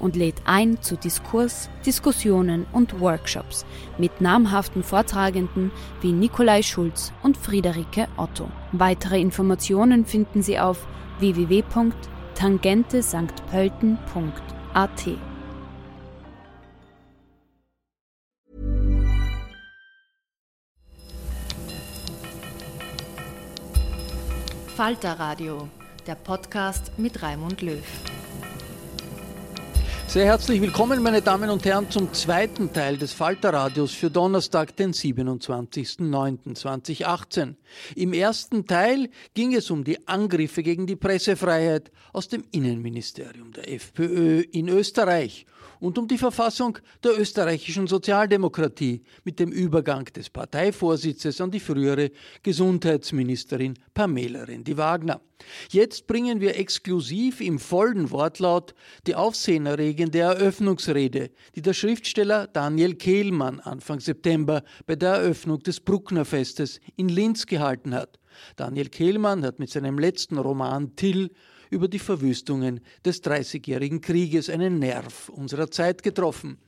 und lädt ein zu Diskurs, Diskussionen und Workshops mit namhaften Vortragenden wie Nikolai Schulz und Friederike Otto. Weitere Informationen finden Sie auf www.tangentesanktpölten.at. Falter Radio, der Podcast mit Raimund Löw. Sehr herzlich willkommen, meine Damen und Herren, zum zweiten Teil des Falterradios für Donnerstag, den 27.09.2018. Im ersten Teil ging es um die Angriffe gegen die Pressefreiheit aus dem Innenministerium der FPÖ in Österreich und um die Verfassung der österreichischen Sozialdemokratie mit dem Übergang des Parteivorsitzes an die frühere Gesundheitsministerin Pamela Rendi-Wagner. Jetzt bringen wir exklusiv im vollen Wortlaut die aufsehenerregende Eröffnungsrede, die der Schriftsteller Daniel Kehlmann Anfang September bei der Eröffnung des Brucknerfestes in Linz gehalten hat. Daniel Kehlmann hat mit seinem letzten Roman Till über die Verwüstungen des Dreißigjährigen Krieges einen Nerv unserer Zeit getroffen.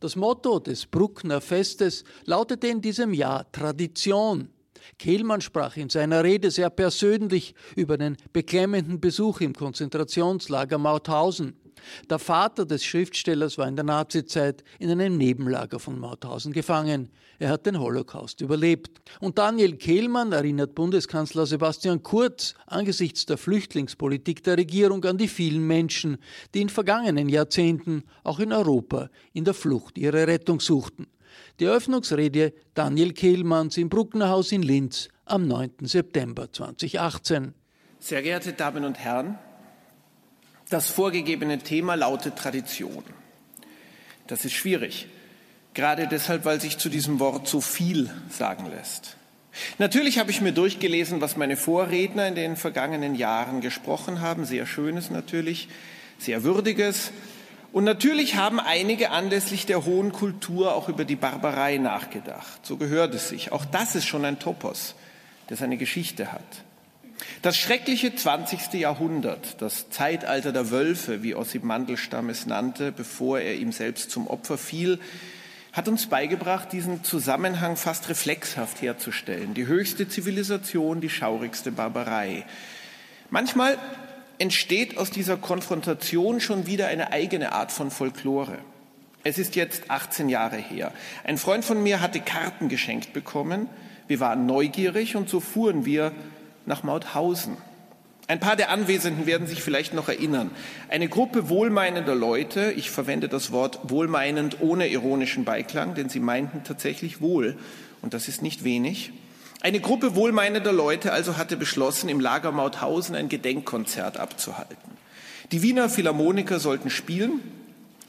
Das Motto des Bruckner Festes lautete in diesem Jahr Tradition. Kehlmann sprach in seiner Rede sehr persönlich über den beklemmenden Besuch im Konzentrationslager Mauthausen. Der Vater des Schriftstellers war in der Nazizeit in einem Nebenlager von Mauthausen gefangen. Er hat den Holocaust überlebt. Und Daniel Kehlmann erinnert Bundeskanzler Sebastian Kurz angesichts der Flüchtlingspolitik der Regierung an die vielen Menschen, die in vergangenen Jahrzehnten auch in Europa in der Flucht ihre Rettung suchten. Die Eröffnungsrede Daniel Kehlmanns im Brucknerhaus in Linz am 9. September 2018. Sehr geehrte Damen und Herren, das vorgegebene Thema lautet Tradition. Das ist schwierig, gerade deshalb, weil sich zu diesem Wort so viel sagen lässt. Natürlich habe ich mir durchgelesen, was meine Vorredner in den vergangenen Jahren gesprochen haben. Sehr schönes natürlich, sehr würdiges. Und natürlich haben einige anlässlich der hohen Kultur auch über die Barbarei nachgedacht. So gehört es sich. Auch das ist schon ein Topos, der seine Geschichte hat. Das schreckliche 20. Jahrhundert, das Zeitalter der Wölfe, wie Ossip Mandelstam es nannte, bevor er ihm selbst zum Opfer fiel, hat uns beigebracht, diesen Zusammenhang fast reflexhaft herzustellen. Die höchste Zivilisation, die schaurigste Barbarei. Manchmal entsteht aus dieser Konfrontation schon wieder eine eigene Art von Folklore. Es ist jetzt 18 Jahre her. Ein Freund von mir hatte Karten geschenkt bekommen. Wir waren neugierig und so fuhren wir nach Mauthausen. Ein paar der Anwesenden werden sich vielleicht noch erinnern. Eine Gruppe wohlmeinender Leute, ich verwende das Wort wohlmeinend ohne ironischen Beiklang, denn sie meinten tatsächlich wohl, und das ist nicht wenig. Eine Gruppe wohlmeinender Leute also hatte beschlossen, im Lager Mauthausen ein Gedenkkonzert abzuhalten. Die Wiener Philharmoniker sollten spielen,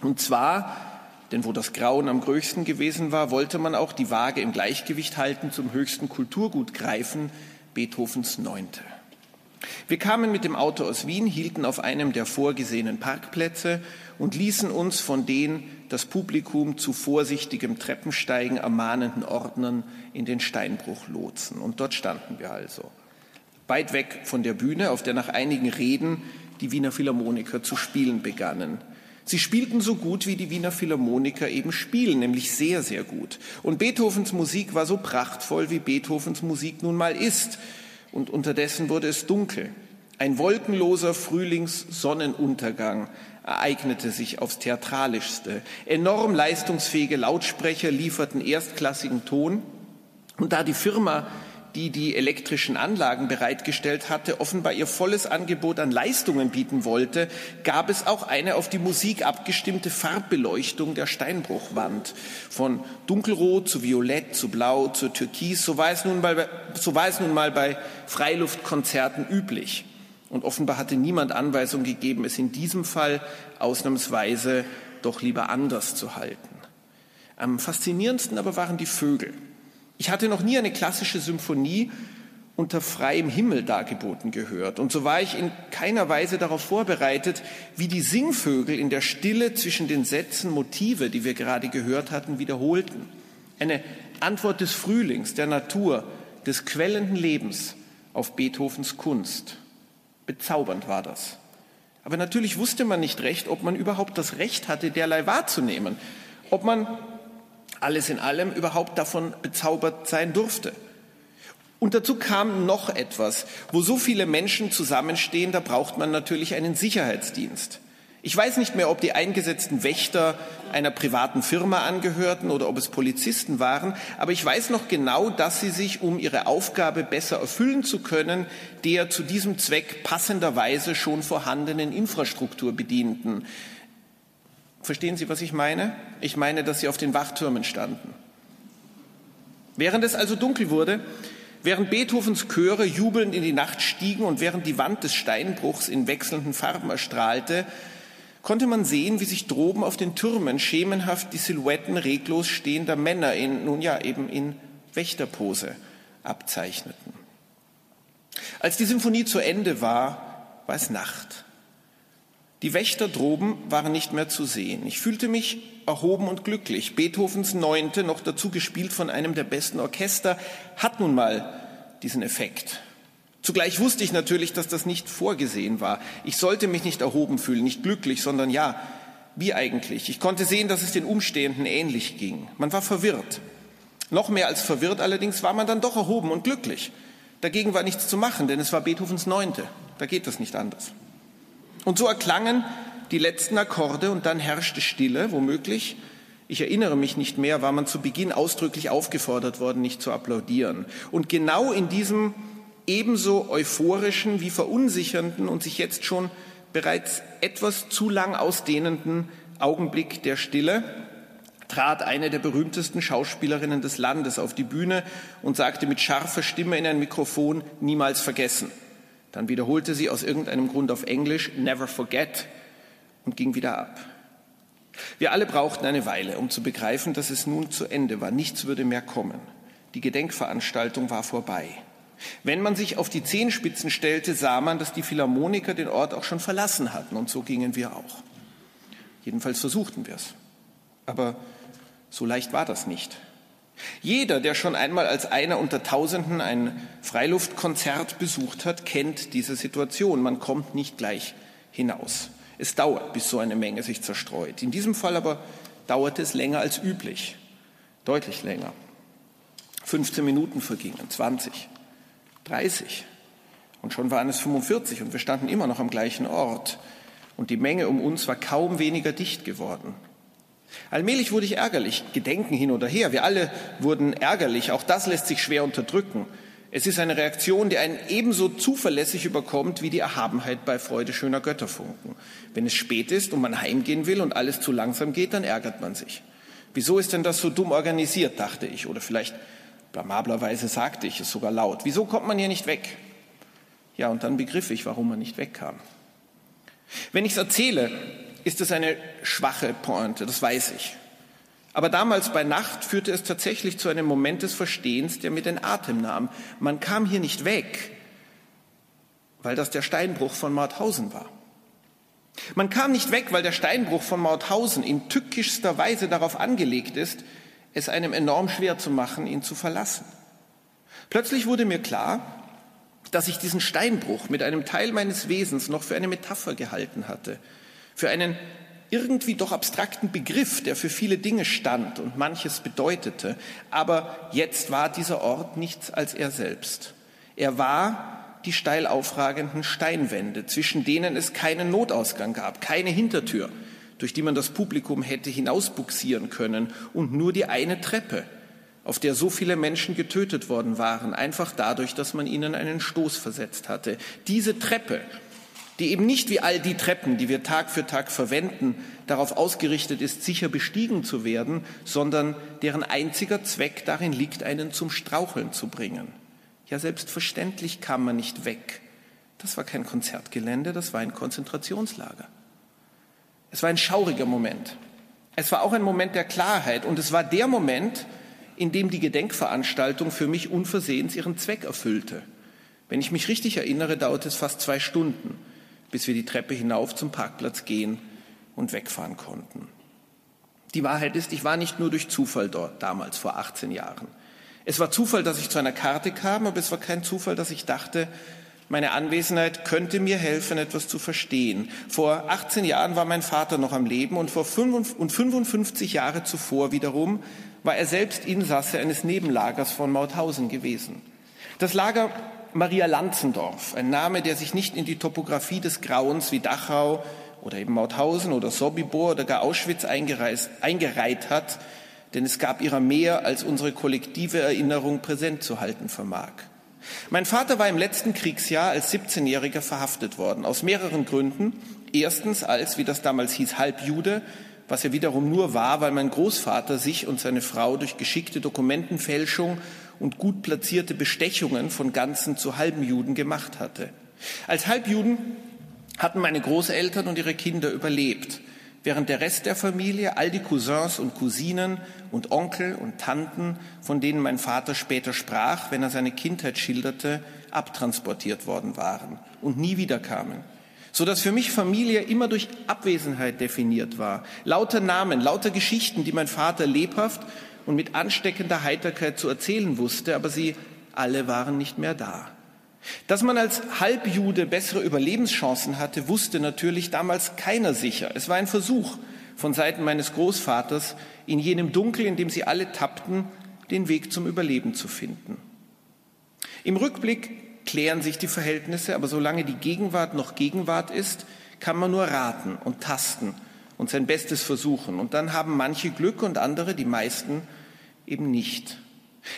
und zwar, denn wo das Grauen am größten gewesen war, wollte man auch die Waage im Gleichgewicht halten, zum höchsten Kulturgut greifen, Beethovens Neunte. Wir kamen mit dem Auto aus Wien, hielten auf einem der vorgesehenen Parkplätze und ließen uns von den das Publikum zu vorsichtigem Treppensteigen ermahnenden Ordnern in den Steinbruch lotsen. Und dort standen wir also, weit weg von der Bühne, auf der nach einigen Reden die Wiener Philharmoniker zu spielen begannen. Sie spielten so gut, wie die Wiener Philharmoniker eben spielen, nämlich sehr, sehr gut. Und Beethovens Musik war so prachtvoll, wie Beethovens Musik nun mal ist. Und unterdessen wurde es dunkel. Ein wolkenloser Frühlingssonnenuntergang ereignete sich aufs Theatralischste. Enorm leistungsfähige Lautsprecher lieferten erstklassigen Ton. Und da die Firma die die elektrischen Anlagen bereitgestellt hatte, offenbar ihr volles Angebot an Leistungen bieten wollte, gab es auch eine auf die Musik abgestimmte Farbbeleuchtung der Steinbruchwand. Von dunkelrot zu violett zu blau zu türkis, so war es nun mal, so war es nun mal bei Freiluftkonzerten üblich. Und offenbar hatte niemand Anweisung gegeben, es in diesem Fall ausnahmsweise doch lieber anders zu halten. Am faszinierendsten aber waren die Vögel. Ich hatte noch nie eine klassische Symphonie unter freiem Himmel dargeboten gehört. Und so war ich in keiner Weise darauf vorbereitet, wie die Singvögel in der Stille zwischen den Sätzen Motive, die wir gerade gehört hatten, wiederholten. Eine Antwort des Frühlings, der Natur, des quellenden Lebens auf Beethovens Kunst. Bezaubernd war das. Aber natürlich wusste man nicht recht, ob man überhaupt das Recht hatte, derlei wahrzunehmen, ob man alles in allem überhaupt davon bezaubert sein durfte. Und dazu kam noch etwas. Wo so viele Menschen zusammenstehen, da braucht man natürlich einen Sicherheitsdienst. Ich weiß nicht mehr, ob die eingesetzten Wächter einer privaten Firma angehörten oder ob es Polizisten waren, aber ich weiß noch genau, dass sie sich, um ihre Aufgabe besser erfüllen zu können, der zu diesem Zweck passenderweise schon vorhandenen Infrastruktur bedienten. Verstehen Sie, was ich meine? Ich meine, dass sie auf den Wachtürmen standen. Während es also dunkel wurde, während Beethovens Chöre jubelnd in die Nacht stiegen und während die Wand des Steinbruchs in wechselnden Farben erstrahlte, konnte man sehen, wie sich droben auf den Türmen schemenhaft die Silhouetten reglos stehender Männer in, nun ja, eben in Wächterpose abzeichneten. Als die Symphonie zu Ende war, war es Nacht. Die Wächter droben waren nicht mehr zu sehen. Ich fühlte mich erhoben und glücklich. Beethovens Neunte, noch dazu gespielt von einem der besten Orchester, hat nun mal diesen Effekt. Zugleich wusste ich natürlich, dass das nicht vorgesehen war. Ich sollte mich nicht erhoben fühlen, nicht glücklich, sondern ja, wie eigentlich. Ich konnte sehen, dass es den Umstehenden ähnlich ging. Man war verwirrt. Noch mehr als verwirrt allerdings war man dann doch erhoben und glücklich. Dagegen war nichts zu machen, denn es war Beethovens Neunte. Da geht das nicht anders. Und so erklangen die letzten Akkorde und dann herrschte Stille, womöglich. Ich erinnere mich nicht mehr, war man zu Beginn ausdrücklich aufgefordert worden, nicht zu applaudieren. Und genau in diesem ebenso euphorischen wie verunsichernden und sich jetzt schon bereits etwas zu lang ausdehnenden Augenblick der Stille trat eine der berühmtesten Schauspielerinnen des Landes auf die Bühne und sagte mit scharfer Stimme in ein Mikrofon niemals vergessen. Dann wiederholte sie aus irgendeinem Grund auf Englisch Never forget und ging wieder ab. Wir alle brauchten eine Weile, um zu begreifen, dass es nun zu Ende war. Nichts würde mehr kommen. Die Gedenkveranstaltung war vorbei. Wenn man sich auf die Zehenspitzen stellte, sah man, dass die Philharmoniker den Ort auch schon verlassen hatten. Und so gingen wir auch. Jedenfalls versuchten wir es. Aber so leicht war das nicht. Jeder, der schon einmal als einer unter Tausenden ein Freiluftkonzert besucht hat, kennt diese Situation. Man kommt nicht gleich hinaus. Es dauert, bis so eine Menge sich zerstreut. In diesem Fall aber dauerte es länger als üblich. Deutlich länger. 15 Minuten vergingen, 20, 30. Und schon waren es 45 und wir standen immer noch am gleichen Ort. Und die Menge um uns war kaum weniger dicht geworden. Allmählich wurde ich ärgerlich, Gedenken hin oder her. Wir alle wurden ärgerlich. Auch das lässt sich schwer unterdrücken. Es ist eine Reaktion, die einen ebenso zuverlässig überkommt wie die Erhabenheit bei Freude schöner Götterfunken. Wenn es spät ist und man heimgehen will und alles zu langsam geht, dann ärgert man sich. Wieso ist denn das so dumm organisiert, dachte ich. Oder vielleicht blamablerweise sagte ich es sogar laut. Wieso kommt man hier nicht weg? Ja, und dann begriff ich, warum man nicht wegkam. Wenn ich es erzähle, ist es eine schwache Pointe, das weiß ich. Aber damals bei Nacht führte es tatsächlich zu einem Moment des Verstehens, der mir den Atem nahm. Man kam hier nicht weg, weil das der Steinbruch von Mauthausen war. Man kam nicht weg, weil der Steinbruch von Mauthausen in tückischster Weise darauf angelegt ist, es einem enorm schwer zu machen, ihn zu verlassen. Plötzlich wurde mir klar, dass ich diesen Steinbruch mit einem Teil meines Wesens noch für eine Metapher gehalten hatte, für einen irgendwie doch abstrakten Begriff, der für viele Dinge stand und manches bedeutete. Aber jetzt war dieser Ort nichts als er selbst. Er war die steil aufragenden Steinwände, zwischen denen es keinen Notausgang gab, keine Hintertür, durch die man das Publikum hätte hinausbuxieren können, und nur die eine Treppe, auf der so viele Menschen getötet worden waren, einfach dadurch, dass man ihnen einen Stoß versetzt hatte. Diese Treppe die eben nicht wie all die Treppen, die wir Tag für Tag verwenden, darauf ausgerichtet ist, sicher bestiegen zu werden, sondern deren einziger Zweck darin liegt, einen zum Straucheln zu bringen. Ja, selbstverständlich kam man nicht weg. Das war kein Konzertgelände, das war ein Konzentrationslager. Es war ein schauriger Moment. Es war auch ein Moment der Klarheit und es war der Moment, in dem die Gedenkveranstaltung für mich unversehens ihren Zweck erfüllte. Wenn ich mich richtig erinnere, dauerte es fast zwei Stunden bis wir die Treppe hinauf zum Parkplatz gehen und wegfahren konnten. Die Wahrheit ist, ich war nicht nur durch Zufall dort, damals vor 18 Jahren. Es war Zufall, dass ich zu einer Karte kam, aber es war kein Zufall, dass ich dachte, meine Anwesenheit könnte mir helfen, etwas zu verstehen. Vor 18 Jahren war mein Vater noch am Leben und vor 55 Jahre zuvor wiederum war er selbst Insasse eines Nebenlagers von Mauthausen gewesen. Das Lager Maria Lanzendorf, ein Name, der sich nicht in die Topographie des Grauens wie Dachau oder eben Mauthausen oder Sobibor oder gar Auschwitz eingereiht hat, denn es gab ihrer mehr, als unsere kollektive Erinnerung präsent zu halten vermag. Mein Vater war im letzten Kriegsjahr als 17-Jähriger verhaftet worden, aus mehreren Gründen. Erstens als, wie das damals hieß, Halbjude, was er wiederum nur war, weil mein Großvater sich und seine Frau durch geschickte Dokumentenfälschung und gut platzierte Bestechungen von ganzen zu halben Juden gemacht hatte. Als Halbjuden hatten meine Großeltern und ihre Kinder überlebt, während der Rest der Familie, all die Cousins und Cousinen und Onkel und Tanten, von denen mein Vater später sprach, wenn er seine Kindheit schilderte, abtransportiert worden waren und nie wiederkamen. So dass für mich Familie immer durch Abwesenheit definiert war. Lauter Namen, lauter Geschichten, die mein Vater lebhaft und mit ansteckender Heiterkeit zu erzählen wusste, aber sie alle waren nicht mehr da. Dass man als Halbjude bessere Überlebenschancen hatte, wusste natürlich damals keiner sicher. Es war ein Versuch von Seiten meines Großvaters, in jenem Dunkel, in dem sie alle tappten, den Weg zum Überleben zu finden. Im Rückblick klären sich die Verhältnisse, aber solange die Gegenwart noch Gegenwart ist, kann man nur raten und tasten und sein Bestes versuchen. Und dann haben manche Glück und andere, die meisten, eben nicht.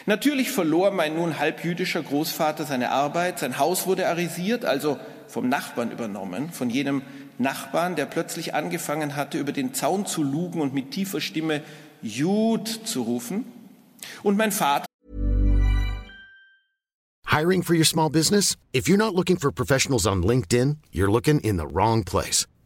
Natürlich verlor mein nun halbjüdischer Großvater seine Arbeit, sein Haus wurde arisiert, also vom Nachbarn übernommen, von jenem Nachbarn, der plötzlich angefangen hatte, über den Zaun zu lugen und mit tiefer Stimme Jud zu rufen. Und mein Vater Hiring for your small business? If you're not looking for professionals on LinkedIn, you're looking in the wrong place.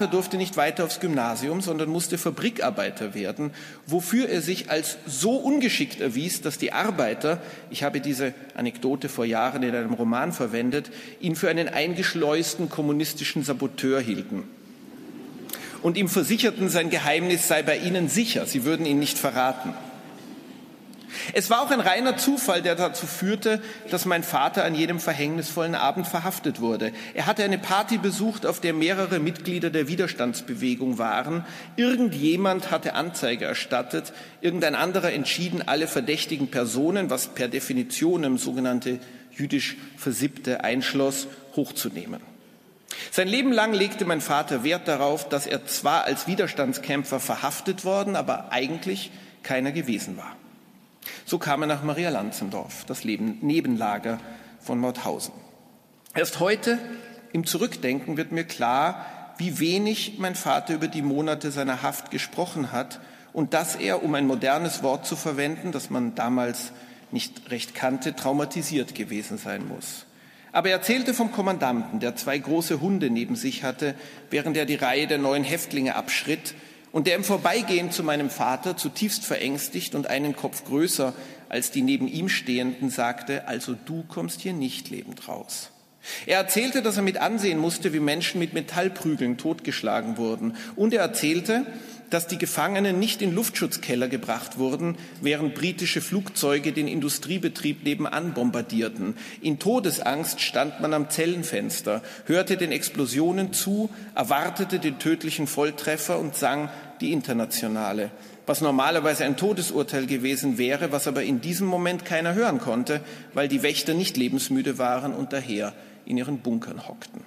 Er durfte nicht weiter aufs Gymnasium, sondern musste Fabrikarbeiter werden, wofür er sich als so ungeschickt erwies, dass die Arbeiter, ich habe diese Anekdote vor Jahren in einem Roman verwendet, ihn für einen eingeschleusten kommunistischen Saboteur hielten und ihm versicherten, sein Geheimnis sei bei ihnen sicher, sie würden ihn nicht verraten. Es war auch ein reiner Zufall, der dazu führte, dass mein Vater an jedem verhängnisvollen Abend verhaftet wurde. Er hatte eine Party besucht, auf der mehrere Mitglieder der Widerstandsbewegung waren. Irgendjemand hatte Anzeige erstattet, irgendein anderer entschieden, alle verdächtigen Personen, was per Definition im sogenannte jüdisch Versippte einschloss, hochzunehmen. Sein Leben lang legte mein Vater Wert darauf, dass er zwar als Widerstandskämpfer verhaftet worden, aber eigentlich keiner gewesen war. So kam er nach Maria Lanzendorf, das Nebenlager von Mauthausen. Erst heute im Zurückdenken wird mir klar, wie wenig mein Vater über die Monate seiner Haft gesprochen hat und dass er, um ein modernes Wort zu verwenden, das man damals nicht recht kannte, traumatisiert gewesen sein muss. Aber er erzählte vom Kommandanten, der zwei große Hunde neben sich hatte, während er die Reihe der neuen Häftlinge abschritt und der im Vorbeigehen zu meinem Vater zutiefst verängstigt und einen Kopf größer als die neben ihm stehenden sagte, also du kommst hier nicht lebend raus. Er erzählte, dass er mit ansehen musste, wie Menschen mit Metallprügeln totgeschlagen wurden. Und er erzählte, dass die Gefangenen nicht in Luftschutzkeller gebracht wurden, während britische Flugzeuge den Industriebetrieb nebenan bombardierten. In Todesangst stand man am Zellenfenster, hörte den Explosionen zu, erwartete den tödlichen Volltreffer und sang die Internationale, was normalerweise ein Todesurteil gewesen wäre, was aber in diesem Moment keiner hören konnte, weil die Wächter nicht lebensmüde waren und daher in ihren Bunkern hockten.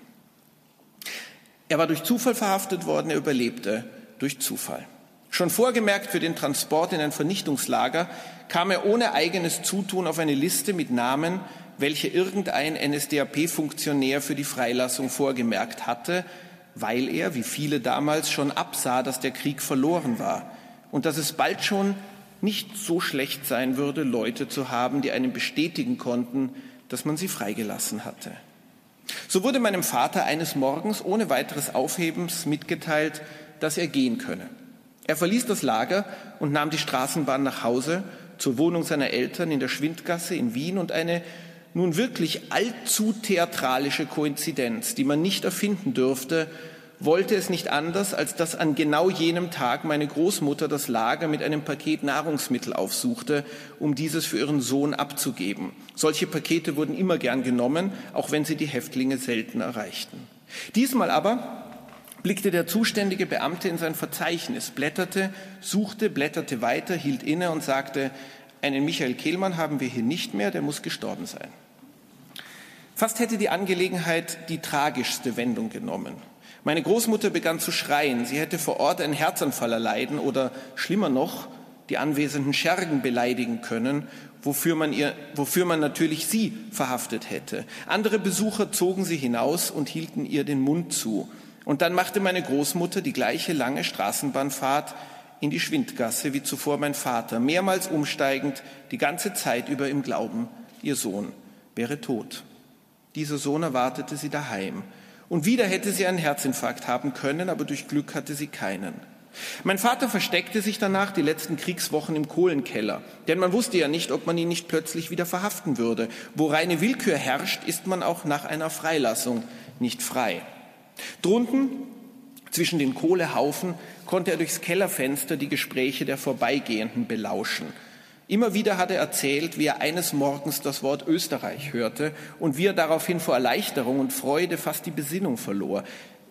Er war durch Zufall verhaftet worden, er überlebte durch Zufall. Schon vorgemerkt für den Transport in ein Vernichtungslager kam er ohne eigenes Zutun auf eine Liste mit Namen, welche irgendein NSDAP-Funktionär für die Freilassung vorgemerkt hatte, weil er, wie viele damals, schon absah, dass der Krieg verloren war und dass es bald schon nicht so schlecht sein würde, Leute zu haben, die einem bestätigen konnten, dass man sie freigelassen hatte. So wurde meinem Vater eines Morgens ohne weiteres Aufhebens mitgeteilt, dass er gehen könne. Er verließ das Lager und nahm die Straßenbahn nach Hause zur Wohnung seiner Eltern in der Schwindgasse in Wien und eine nun wirklich allzu theatralische Koinzidenz, die man nicht erfinden dürfte, wollte es nicht anders, als dass an genau jenem Tag meine Großmutter das Lager mit einem Paket Nahrungsmittel aufsuchte, um dieses für ihren Sohn abzugeben. Solche Pakete wurden immer gern genommen, auch wenn sie die Häftlinge selten erreichten. Diesmal aber blickte der zuständige Beamte in sein Verzeichnis, blätterte, suchte, blätterte weiter, hielt inne und sagte, einen Michael Kehlmann haben wir hier nicht mehr, der muss gestorben sein. Fast hätte die Angelegenheit die tragischste Wendung genommen. Meine Großmutter begann zu schreien, sie hätte vor Ort einen Herzanfall erleiden oder schlimmer noch, die anwesenden Schergen beleidigen können, wofür man, ihr, wofür man natürlich sie verhaftet hätte. Andere Besucher zogen sie hinaus und hielten ihr den Mund zu. Und dann machte meine Großmutter die gleiche lange Straßenbahnfahrt in die Schwindgasse wie zuvor mein Vater, mehrmals umsteigend, die ganze Zeit über im Glauben, ihr Sohn wäre tot. Dieser Sohn erwartete sie daheim. Und wieder hätte sie einen Herzinfarkt haben können, aber durch Glück hatte sie keinen. Mein Vater versteckte sich danach die letzten Kriegswochen im Kohlenkeller, denn man wusste ja nicht, ob man ihn nicht plötzlich wieder verhaften würde. Wo reine Willkür herrscht, ist man auch nach einer Freilassung nicht frei. Drunten, zwischen den Kohlehaufen, konnte er durchs Kellerfenster die Gespräche der Vorbeigehenden belauschen. Immer wieder hat er erzählt, wie er eines Morgens das Wort Österreich hörte und wie er daraufhin vor Erleichterung und Freude fast die Besinnung verlor.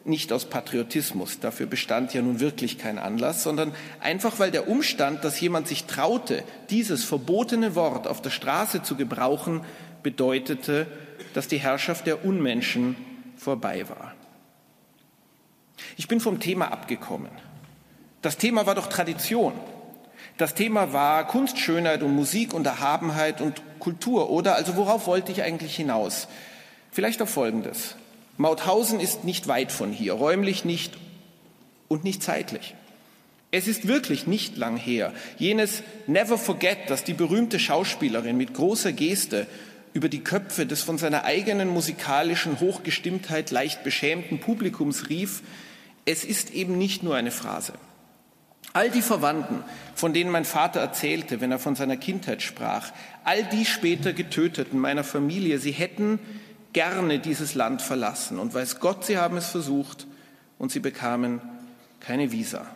Nicht aus Patriotismus, dafür bestand ja nun wirklich kein Anlass, sondern einfach weil der Umstand, dass jemand sich traute, dieses verbotene Wort auf der Straße zu gebrauchen, bedeutete, dass die Herrschaft der Unmenschen vorbei war. Ich bin vom Thema abgekommen. Das Thema war doch Tradition. Das Thema war Kunstschönheit und Musik und Erhabenheit und Kultur, oder? Also worauf wollte ich eigentlich hinaus? Vielleicht auf Folgendes. Mauthausen ist nicht weit von hier, räumlich nicht und nicht zeitlich. Es ist wirklich nicht lang her. Jenes Never Forget, das die berühmte Schauspielerin mit großer Geste über die Köpfe des von seiner eigenen musikalischen Hochgestimmtheit leicht beschämten Publikums rief, es ist eben nicht nur eine Phrase. All die Verwandten, von denen mein Vater erzählte, wenn er von seiner Kindheit sprach, all die später Getöteten meiner Familie, sie hätten gerne dieses Land verlassen. Und weiß Gott, sie haben es versucht und sie bekamen keine Visa.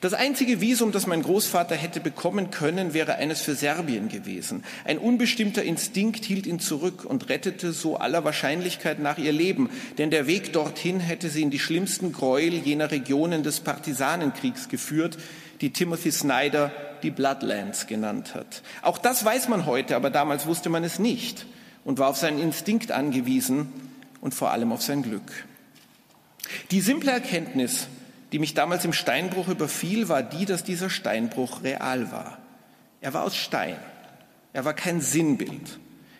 Das einzige Visum, das mein Großvater hätte bekommen können, wäre eines für Serbien gewesen. Ein unbestimmter Instinkt hielt ihn zurück und rettete so aller Wahrscheinlichkeit nach ihr Leben, denn der Weg dorthin hätte sie in die schlimmsten Gräuel jener Regionen des Partisanenkriegs geführt, die Timothy Snyder die Bloodlands genannt hat. Auch das weiß man heute, aber damals wusste man es nicht und war auf seinen Instinkt angewiesen und vor allem auf sein Glück. Die simple Erkenntnis, die mich damals im Steinbruch überfiel, war die, dass dieser Steinbruch real war. Er war aus Stein. Er war kein Sinnbild.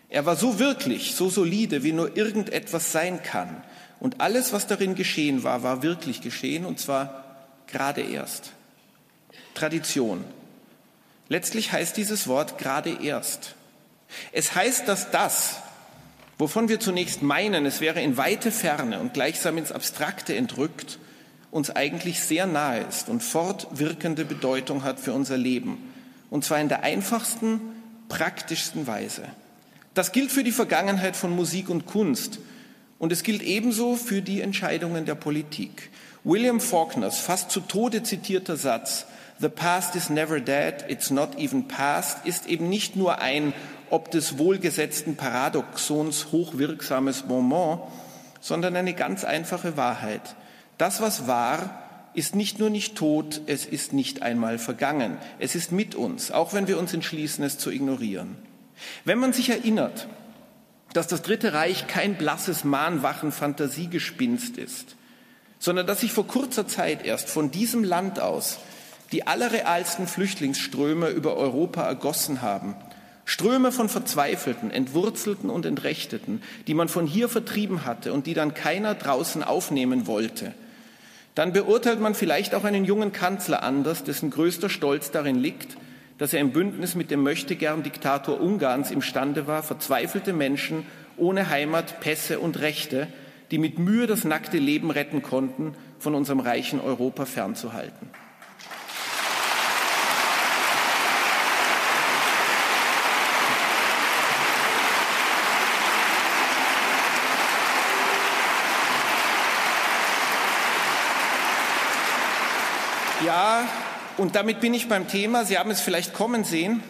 Er war so wirklich, so solide, wie nur irgendetwas sein kann. Und alles, was darin geschehen war, war wirklich geschehen, und zwar gerade erst. Tradition. Letztlich heißt dieses Wort gerade erst. Es heißt, dass das, wovon wir zunächst meinen, es wäre in weite Ferne und gleichsam ins Abstrakte entrückt, uns eigentlich sehr nahe ist und fortwirkende Bedeutung hat für unser Leben. Und zwar in der einfachsten, praktischsten Weise. Das gilt für die Vergangenheit von Musik und Kunst. Und es gilt ebenso für die Entscheidungen der Politik. William Faulkners fast zu Tode zitierter Satz, The past is never dead, it's not even past, ist eben nicht nur ein ob des wohlgesetzten Paradoxons hochwirksames Moment, sondern eine ganz einfache Wahrheit. Das, was war, ist nicht nur nicht tot, es ist nicht einmal vergangen. Es ist mit uns, auch wenn wir uns entschließen, es zu ignorieren. Wenn man sich erinnert, dass das Dritte Reich kein blasses Mahnwachen Fantasiegespinst ist, sondern dass sich vor kurzer Zeit erst von diesem Land aus die allerrealsten Flüchtlingsströme über Europa ergossen haben, Ströme von Verzweifelten, Entwurzelten und Entrechteten, die man von hier vertrieben hatte und die dann keiner draußen aufnehmen wollte, dann beurteilt man vielleicht auch einen jungen Kanzler anders, dessen größter Stolz darin liegt, dass er im Bündnis mit dem Möchtegern-Diktator Ungarns imstande war, verzweifelte Menschen ohne Heimat, Pässe und Rechte, die mit Mühe das nackte Leben retten konnten, von unserem reichen Europa fernzuhalten. Ja, und damit bin ich beim Thema. Sie haben es vielleicht kommen sehen.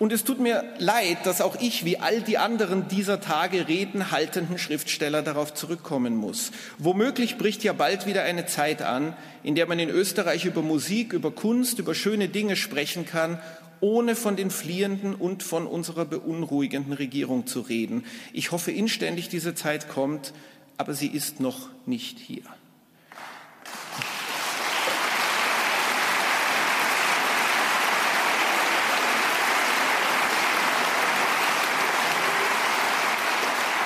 Und es tut mir leid, dass auch ich, wie all die anderen dieser Tage reden haltenden Schriftsteller, darauf zurückkommen muss. Womöglich bricht ja bald wieder eine Zeit an, in der man in Österreich über Musik, über Kunst, über schöne Dinge sprechen kann, ohne von den Fliehenden und von unserer beunruhigenden Regierung zu reden. Ich hoffe inständig, diese Zeit kommt, aber sie ist noch nicht hier.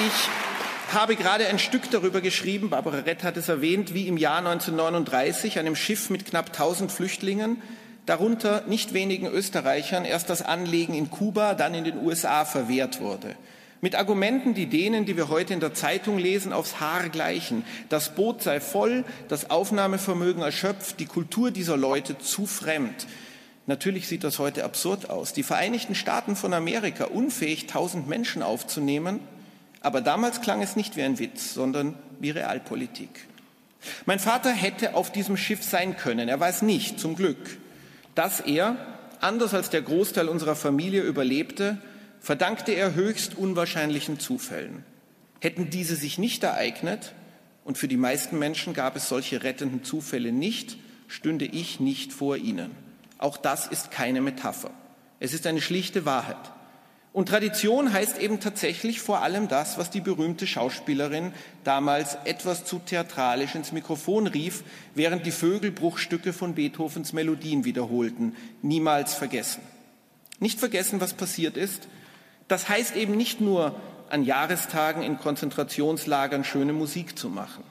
Ich habe gerade ein Stück darüber geschrieben, Barbara Rett hat es erwähnt, wie im Jahr 1939 einem Schiff mit knapp 1000 Flüchtlingen, darunter nicht wenigen Österreichern, erst das Anlegen in Kuba, dann in den USA verwehrt wurde. Mit Argumenten, die denen, die wir heute in der Zeitung lesen, aufs Haar gleichen. Das Boot sei voll, das Aufnahmevermögen erschöpft, die Kultur dieser Leute zu fremd. Natürlich sieht das heute absurd aus. Die Vereinigten Staaten von Amerika unfähig, tausend Menschen aufzunehmen, aber damals klang es nicht wie ein Witz, sondern wie Realpolitik. Mein Vater hätte auf diesem Schiff sein können. Er weiß nicht, zum Glück. Dass er, anders als der Großteil unserer Familie, überlebte, verdankte er höchst unwahrscheinlichen Zufällen. Hätten diese sich nicht ereignet, und für die meisten Menschen gab es solche rettenden Zufälle nicht, stünde ich nicht vor ihnen. Auch das ist keine Metapher. Es ist eine schlichte Wahrheit. Und Tradition heißt eben tatsächlich vor allem das, was die berühmte Schauspielerin damals etwas zu theatralisch ins Mikrofon rief, während die Vögel Bruchstücke von Beethovens Melodien wiederholten. Niemals vergessen. Nicht vergessen, was passiert ist. Das heißt eben nicht nur an Jahrestagen in Konzentrationslagern schöne Musik zu machen.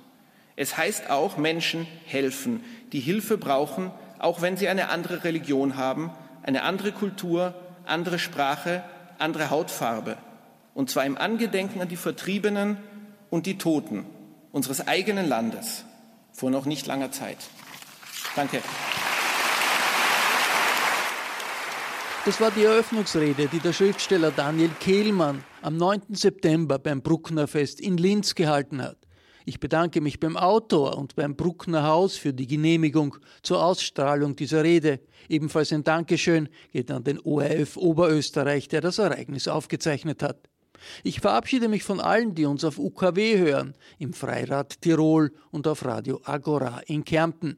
Es heißt auch Menschen helfen, die Hilfe brauchen, auch wenn sie eine andere Religion haben, eine andere Kultur, andere Sprache, andere Hautfarbe, und zwar im Angedenken an die Vertriebenen und die Toten unseres eigenen Landes vor noch nicht langer Zeit. Danke. Das war die Eröffnungsrede, die der Schriftsteller Daniel Kehlmann am 9. September beim Brucknerfest in Linz gehalten hat. Ich bedanke mich beim Autor und beim Bruckner Haus für die Genehmigung zur Ausstrahlung dieser Rede. Ebenfalls ein Dankeschön geht an den ORF Oberösterreich, der das Ereignis aufgezeichnet hat. Ich verabschiede mich von allen, die uns auf UKW hören, im Freirad Tirol und auf Radio Agora in Kärnten.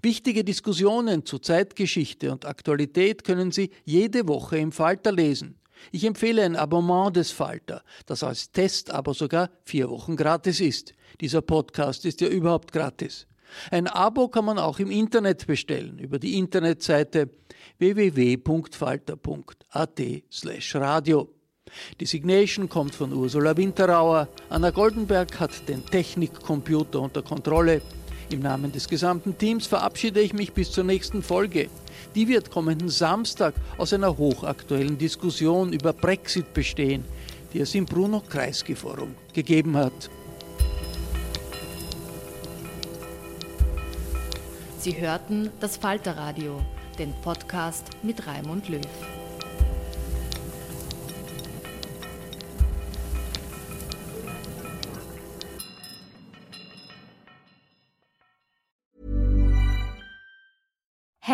Wichtige Diskussionen zu Zeitgeschichte und Aktualität können Sie jede Woche im Falter lesen. Ich empfehle ein Abonnement des Falter, das als Test aber sogar vier Wochen gratis ist. Dieser Podcast ist ja überhaupt gratis. Ein Abo kann man auch im Internet bestellen über die Internetseite www.falter.at/radio. Die Signation kommt von Ursula Winterauer. Anna Goldenberg hat den Technikcomputer unter Kontrolle. Im Namen des gesamten Teams verabschiede ich mich bis zur nächsten Folge. Die wird kommenden Samstag aus einer hochaktuellen Diskussion über Brexit bestehen, die es im Bruno Kreisky Forum gegeben hat. Sie hörten das Falterradio, den Podcast mit Raimund Löw.